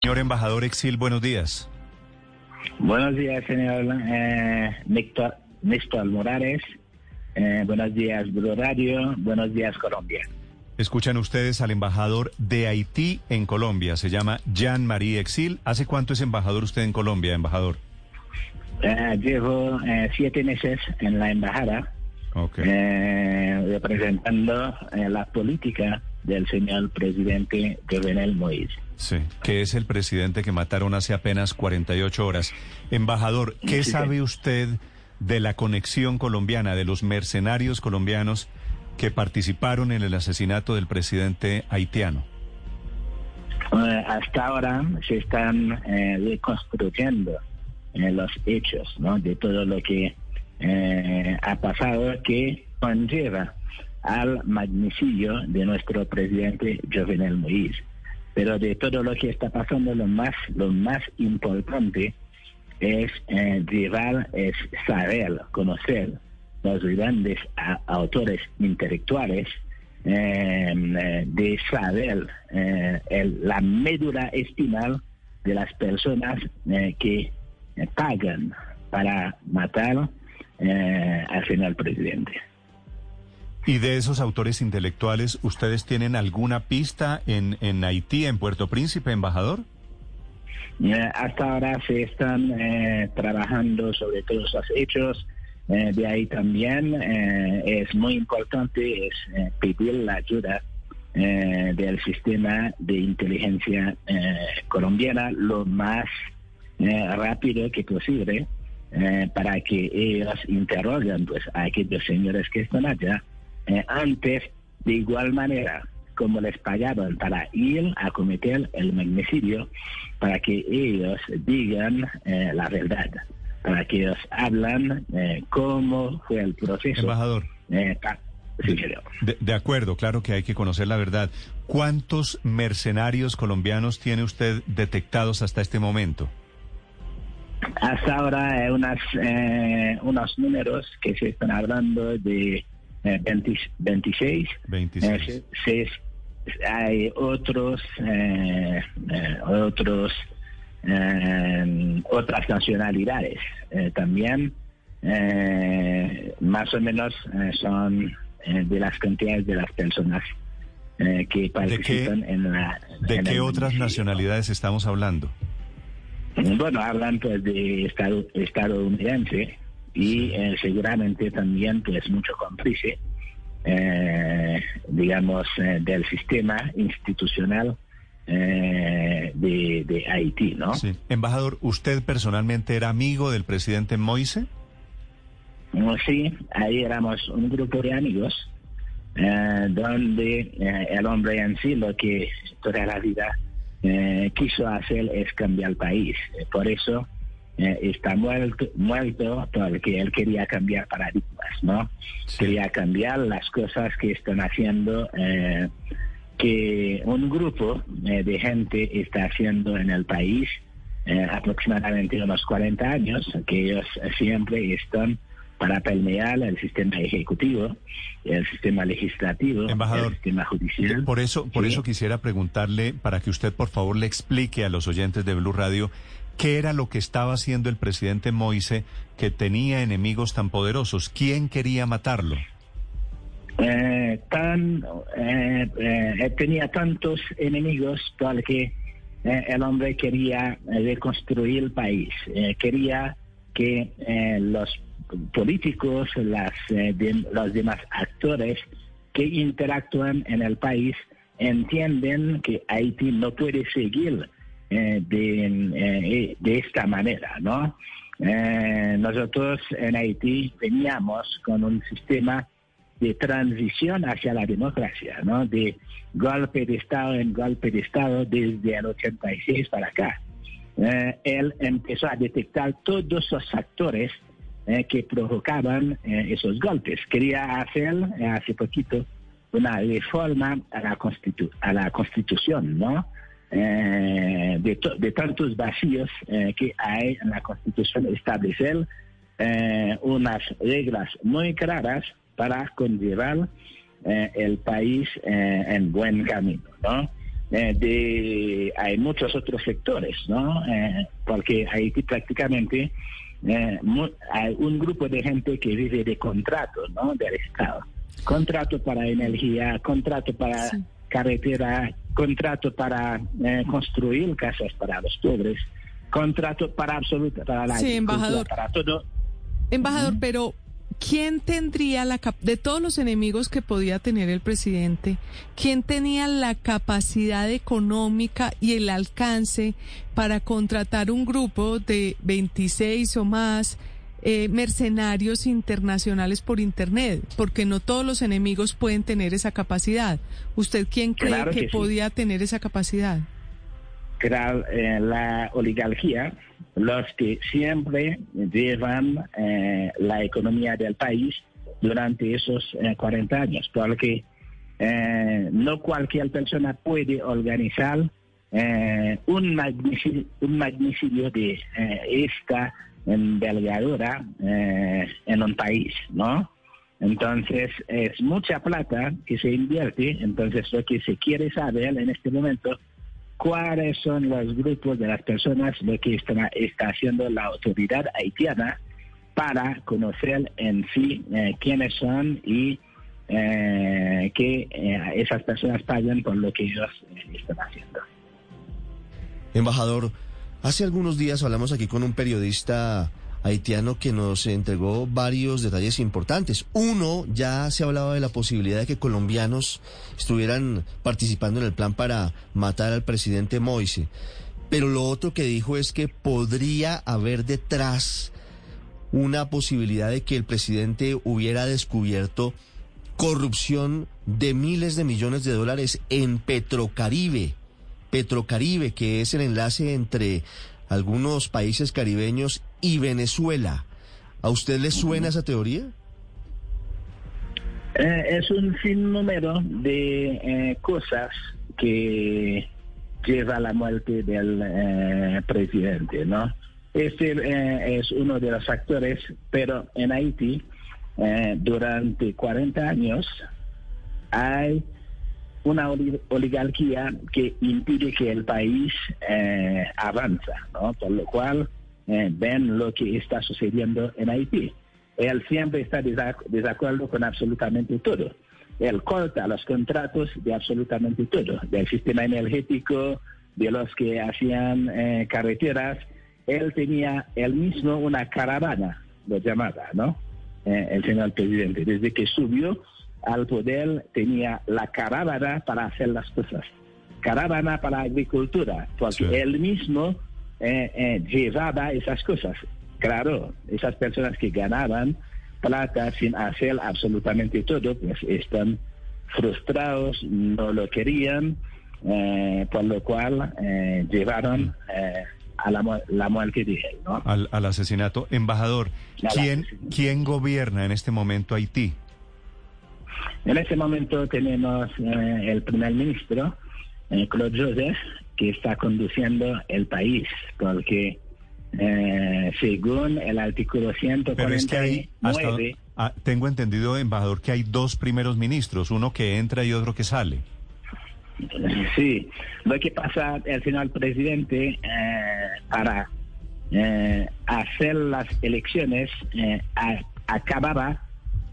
Señor embajador Exil, buenos días. Buenos días, señor eh, Néstor, Néstor Morales. Eh, buenos días, Blue Radio. Buenos días, Colombia. Escuchan ustedes al embajador de Haití en Colombia. Se llama Jean-Marie Exil. ¿Hace cuánto es embajador usted en Colombia, embajador? Eh, llevo eh, siete meses en la embajada Ok. eh, representando la política del señor presidente Jovenel Moïse. Sí, que es el presidente que mataron hace apenas 48 horas. Embajador, ¿qué Sí, sabe usted de la conexión colombiana, de los mercenarios colombianos que participaron en el asesinato del presidente haitiano? Eh, hasta ahora se están eh, reconstruyendo eh, los hechos ¿no? de todo lo que eh, ha pasado que conlleva al magnicidio de nuestro presidente Jovenel Moïse. Pero de todo lo que está pasando, lo más, lo más importante es eh, llevar, es saber, conocer los grandes autores intelectuales eh, eh, de saber eh, el- la médula espinal de las personas eh, que eh, pagan para matar eh, al final presidente. ¿Y de esos autores intelectuales, ustedes tienen alguna pista en, en Haití, en Puerto Príncipe, embajador? Eh, hasta ahora se están eh, trabajando sobre todos los hechos. Eh, de ahí también eh, es muy importante es, pedir la ayuda del sistema de inteligencia colombiana lo más rápido que posible para que ellos interroguen pues, a aquellos señores que están allá eh, antes de igual manera como les pagaron para ir a cometer el magnicidio, para que ellos digan eh, la verdad, para que ellos hablan eh, cómo fue el proceso. Embajador. Eh, pa- sí, señor. De, de acuerdo, claro que hay que conocer la verdad. ¿Cuántos mercenarios colombianos tiene usted detectados hasta este momento? Hasta ahora unas, eh, unos números que se están hablando de eh, 20 26. 26. Eh, se- hay otros, eh, eh, otros, otras nacionalidades también. más o menos son de las cantidades de las personas que participan en la. ¿De en qué otras nacionalidades estamos hablando? Bueno, hablan pues de estado, estadounidense y eh, seguramente también pues mucho cómplice, eh, digamos, eh, del sistema institucional eh, de, de Haití, ¿no? Sí. Embajador, ¿usted personalmente era amigo del presidente Moise? Mm, Sí, ahí éramos un grupo de amigos donde el hombre en sí lo que toda la vida eh, quiso hacer es cambiar el país. Por eso eh, está muerto, muerto porque él quería cambiar paradigmas, ¿no? Sí. Quería cambiar las cosas que están haciendo, eh, que un grupo eh, de gente está haciendo en el país aproximadamente unos 40 años, que ellos siempre están para permear el sistema ejecutivo, el sistema legislativo, Embajador, el sistema judicial. Por eso, por Sí. eso quisiera preguntarle, para que usted por favor le explique a los oyentes de Blue Radio, qué era lo que estaba haciendo el presidente Moise que tenía enemigos tan poderosos. ¿Quién quería matarlo? Eh, tan, eh, eh, tenía tantos enemigos porque eh, el hombre quería eh, reconstruir el país, eh, quería que eh, los políticos, las, eh, los demás actores que interactúan en el país entienden que Haití no puede seguir eh, de, eh, de esta manera, ¿no? Eh, nosotros en Haití veníamos con un sistema de transición hacia la democracia, ¿no? De golpe de Estado en golpe de Estado desde el 86 para acá. Eh, él empezó a detectar todos esos factores eh, que provocaban eh, esos golpes. Quería hacer hace poquito una reforma a la, a la Constitución, ¿no? De, de, tantos vacíos que hay en la Constitución, establecer unas reglas muy claras para conllevar eh, el país eh, en buen camino, ¿no? Eh, hay muchos otros sectores, ¿no? porque Haití prácticamente hay un grupo de gente que vive de contratos, ¿no? Del Estado. Contrato para energía, contrato para carretera, contrato para construir casas para los pobres, contrato para absoluta, para la sí, embajador. para todo. Embajador, pero ¿quién tendría la de todos los enemigos que podía tener el presidente, quién tenía la capacidad económica y el alcance para contratar un grupo de 26 o más eh, mercenarios internacionales por internet? Porque no todos los enemigos pueden tener esa capacidad. ¿Usted quién cree que, podía tener esa capacidad? Eh, la oligarquía los que siempre llevan eh, la economía del país durante esos 40 eh, años, porque eh, no cualquier persona puede organizar un, magnicidio, un magnicidio de esta envergadura en un país, ¿no? Entonces, es mucha plata que se invierte, entonces lo que se quiere saber en este momento cuáles son los grupos de las personas lo que está, está haciendo la autoridad haitiana para conocer en sí eh, quiénes son y eh, que eh, esas personas paguen por lo que ellos están haciendo. Embajador, hace algunos días hablamos aquí con un periodista haitiano que nos entregó varios detalles importantes. Uno, ya se hablaba de la posibilidad de que colombianos estuvieran participando en el plan para matar al presidente Moise. Pero lo otro que dijo es que podría haber detrás una posibilidad de que el presidente hubiera descubierto corrupción de miles de millones de dólares en Petrocaribe. Petrocaribe, que es el enlace entre algunos países caribeños y Venezuela. ¿A usted le suena esa teoría? Eh, es un sinnúmero de eh, cosas que lleva a la muerte del eh, presidente, ¿no? Este es uno de los factores, pero en Haití durante 40 años hay una oligarquía que impide que el país eh, avanza, ¿no? Por lo cual eh, ven lo que está sucediendo en Haití. Él siempre está de acuerdo con absolutamente todo. Él corta los contratos de absolutamente todo, del sistema energético, de los que hacían eh, carreteras. Él tenía él mismo una caravana, lo llamaba, ¿no? el señor presidente, desde que subió al poder tenía la caravana para hacer las cosas. Caravana para agricultura, porque él mismo eh, eh, llevaba esas cosas. Claro, esas personas que ganaban plata sin hacer absolutamente todo, pues están frustrados, no lo querían, eh, por lo cual llevaron a la, la, muerte de él. ¿no? Al, al asesinato. Embajador, ¿quién, ¿quién gobierna en este momento Haití? En este momento tenemos eh, el primer ministro, eh, Claude Joseph, que está conduciendo el país, porque eh, según el artículo 149... Ah, tengo entendido, embajador, que hay dos primeros ministros, uno que entra y otro que sale. Sí, lo que pasa, el señor presidente, para hacer las elecciones, acababa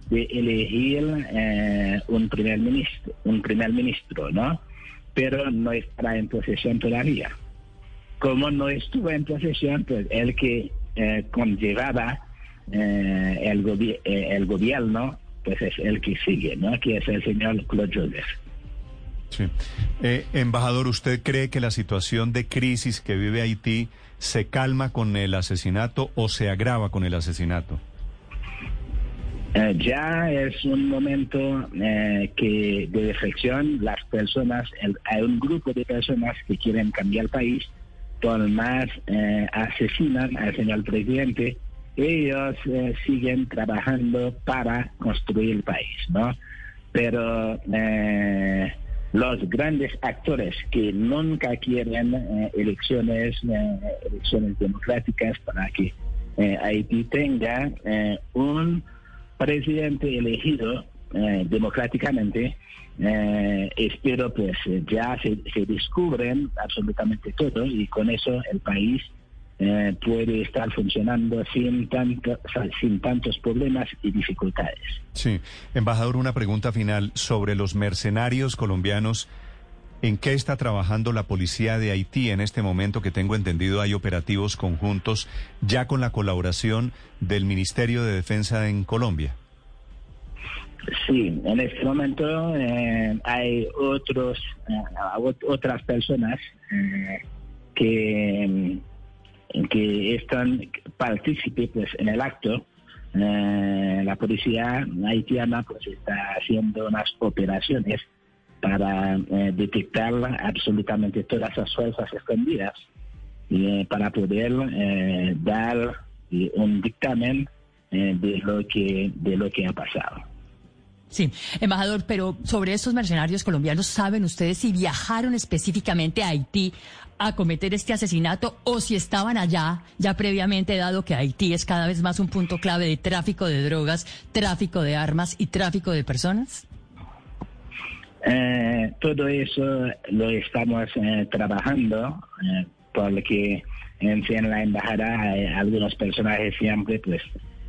de elegir eh, un primer ministro, un primer ministro, ¿no? Pero no estará en posesión todavía. Como no estuvo en posesión, pues el que eh, conllevaba eh, el, el gobierno, pues es el que sigue, ¿no? Que es el señor Claude Joseph. Sí. embajador, ¿usted cree que la situación de crisis que vive Haití se calma con el asesinato o se agrava con el asesinato? Eh, ya es un momento eh, que de reflexión. Las personas, el- hay un grupo de personas que quieren cambiar el país, por más eh, asesinan al señor presidente, ellos eh, siguen trabajando para construir el país, ¿no? Pero los grandes actores que nunca quieren elecciones, elecciones democráticas para que Haití tenga un presidente elegido eh, democráticamente, eh, espero pues eh, ya se, se descubren absolutamente todo y con eso el país eh, puede estar funcionando sin, tanto, sin tantos problemas y dificultades. Sí. Embajador, una pregunta final sobre los mercenarios colombianos. ¿En qué está trabajando la policía de Haití en este momento que tengo entendido hay operativos conjuntos ya con la colaboración del Ministerio de Defensa en Colombia? Sí, en este momento eh, hay otros, eh, ot- otras personas eh, que, que están partícipes pues, en el acto. La policía haitiana pues está haciendo unas operaciones para eh, detectar absolutamente todas las fuerzas escondidas y eh, para poder eh, dar eh, un dictamen de lo que de lo que ha pasado. Sí, embajador, pero sobre estos mercenarios colombianos, ¿saben ustedes si viajaron específicamente a Haití a cometer este asesinato o si estaban allá ya previamente, dado que Haití es cada vez más un punto clave de tráfico de drogas, tráfico de armas y tráfico de personas? Eh, todo eso lo estamos eh, trabajando eh, porque en, en la embajada hay algunos personajes siempre pues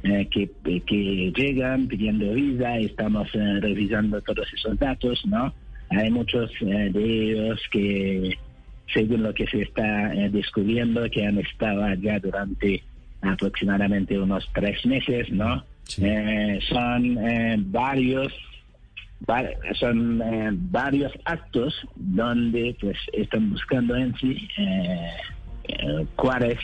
eh, que, que llegan pidiendo visa, estamos eh, revisando todos esos datos, ¿no? Hay muchos de ellos que, según lo que se está descubriendo, que han estado allá durante aproximadamente unos tres meses, ¿no? Son varios va- son eh, varios actos donde pues están buscando en sí eh, eh, cuál es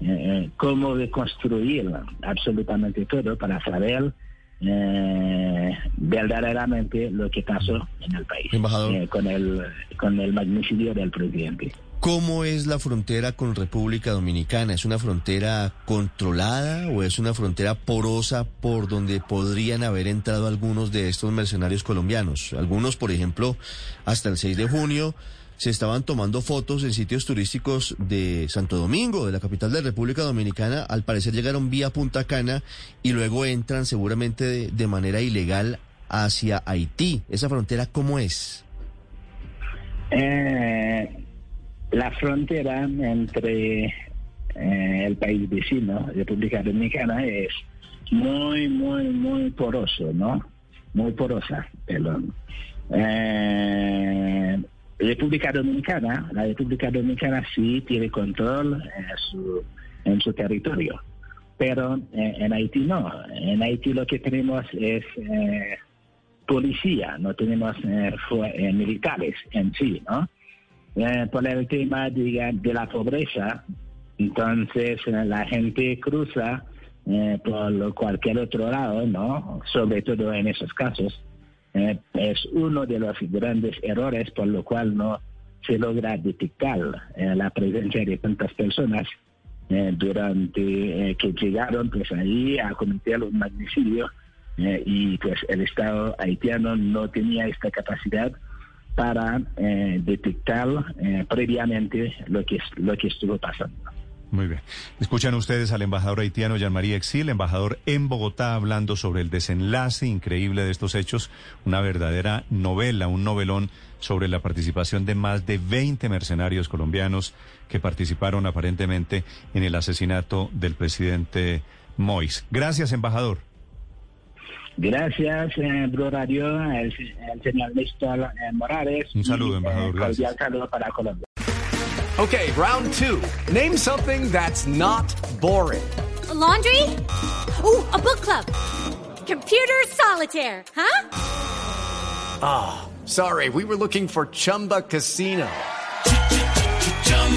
eh, cómo reconstruir absolutamente todo para saber eh, verdaderamente lo que pasó en el país con el con el magnicidio del presidente. ¿Cómo es la frontera con República Dominicana? ¿Es una frontera controlada o es una frontera porosa por donde podrían haber entrado algunos de estos mercenarios colombianos? Algunos, por ejemplo, hasta el 6 de junio se estaban tomando fotos en sitios turísticos de Santo Domingo, de la capital de República Dominicana. Al parecer llegaron vía Punta Cana y luego entran seguramente de, de manera ilegal hacia Haití. ¿Esa frontera cómo es? Eh, la frontera entre eh, el país vecino, República Dominicana, es muy, muy, muy poroso, ¿no? Muy porosa, perdón. Eh, República Dominicana, la República Dominicana sí tiene control en su, en su territorio, pero eh, en Haití no. En Haití lo que tenemos es eh, policía, no tenemos eh, eh, militares en sí, ¿no? Eh, por el tema diga, de la pobreza, entonces eh, la gente cruza eh, por cualquier otro lado, ¿no? Sobre todo en esos casos. Es uno de los grandes errores por lo cual no se logra detectar la presencia de tantas personas durante que llegaron pues ahí a cometer un magnicidio y pues el Estado haitiano no tenía esta capacidad para eh, detectar eh, previamente lo que lo que estuvo pasando. Muy bien. Escuchan ustedes al embajador haitiano Jean-Marie Exil, embajador en Bogotá, hablando sobre el desenlace increíble de estos hechos, una verdadera novela, un novelón sobre la participación de más de 20 mercenarios colombianos que participaron aparentemente en el asesinato del presidente Mois. Gracias, embajador. Gracias, eh, Blue Radio, el, el señor Néstor eh, Morales. Un saludo, y, eh, embajador, gracias. cordial saludo para Colombia. Okay, round two. Name something that's not boring. A laundry? Ooh, a book club. Computer solitaire, huh? Ah, sorry, we were looking for Chumba Casino.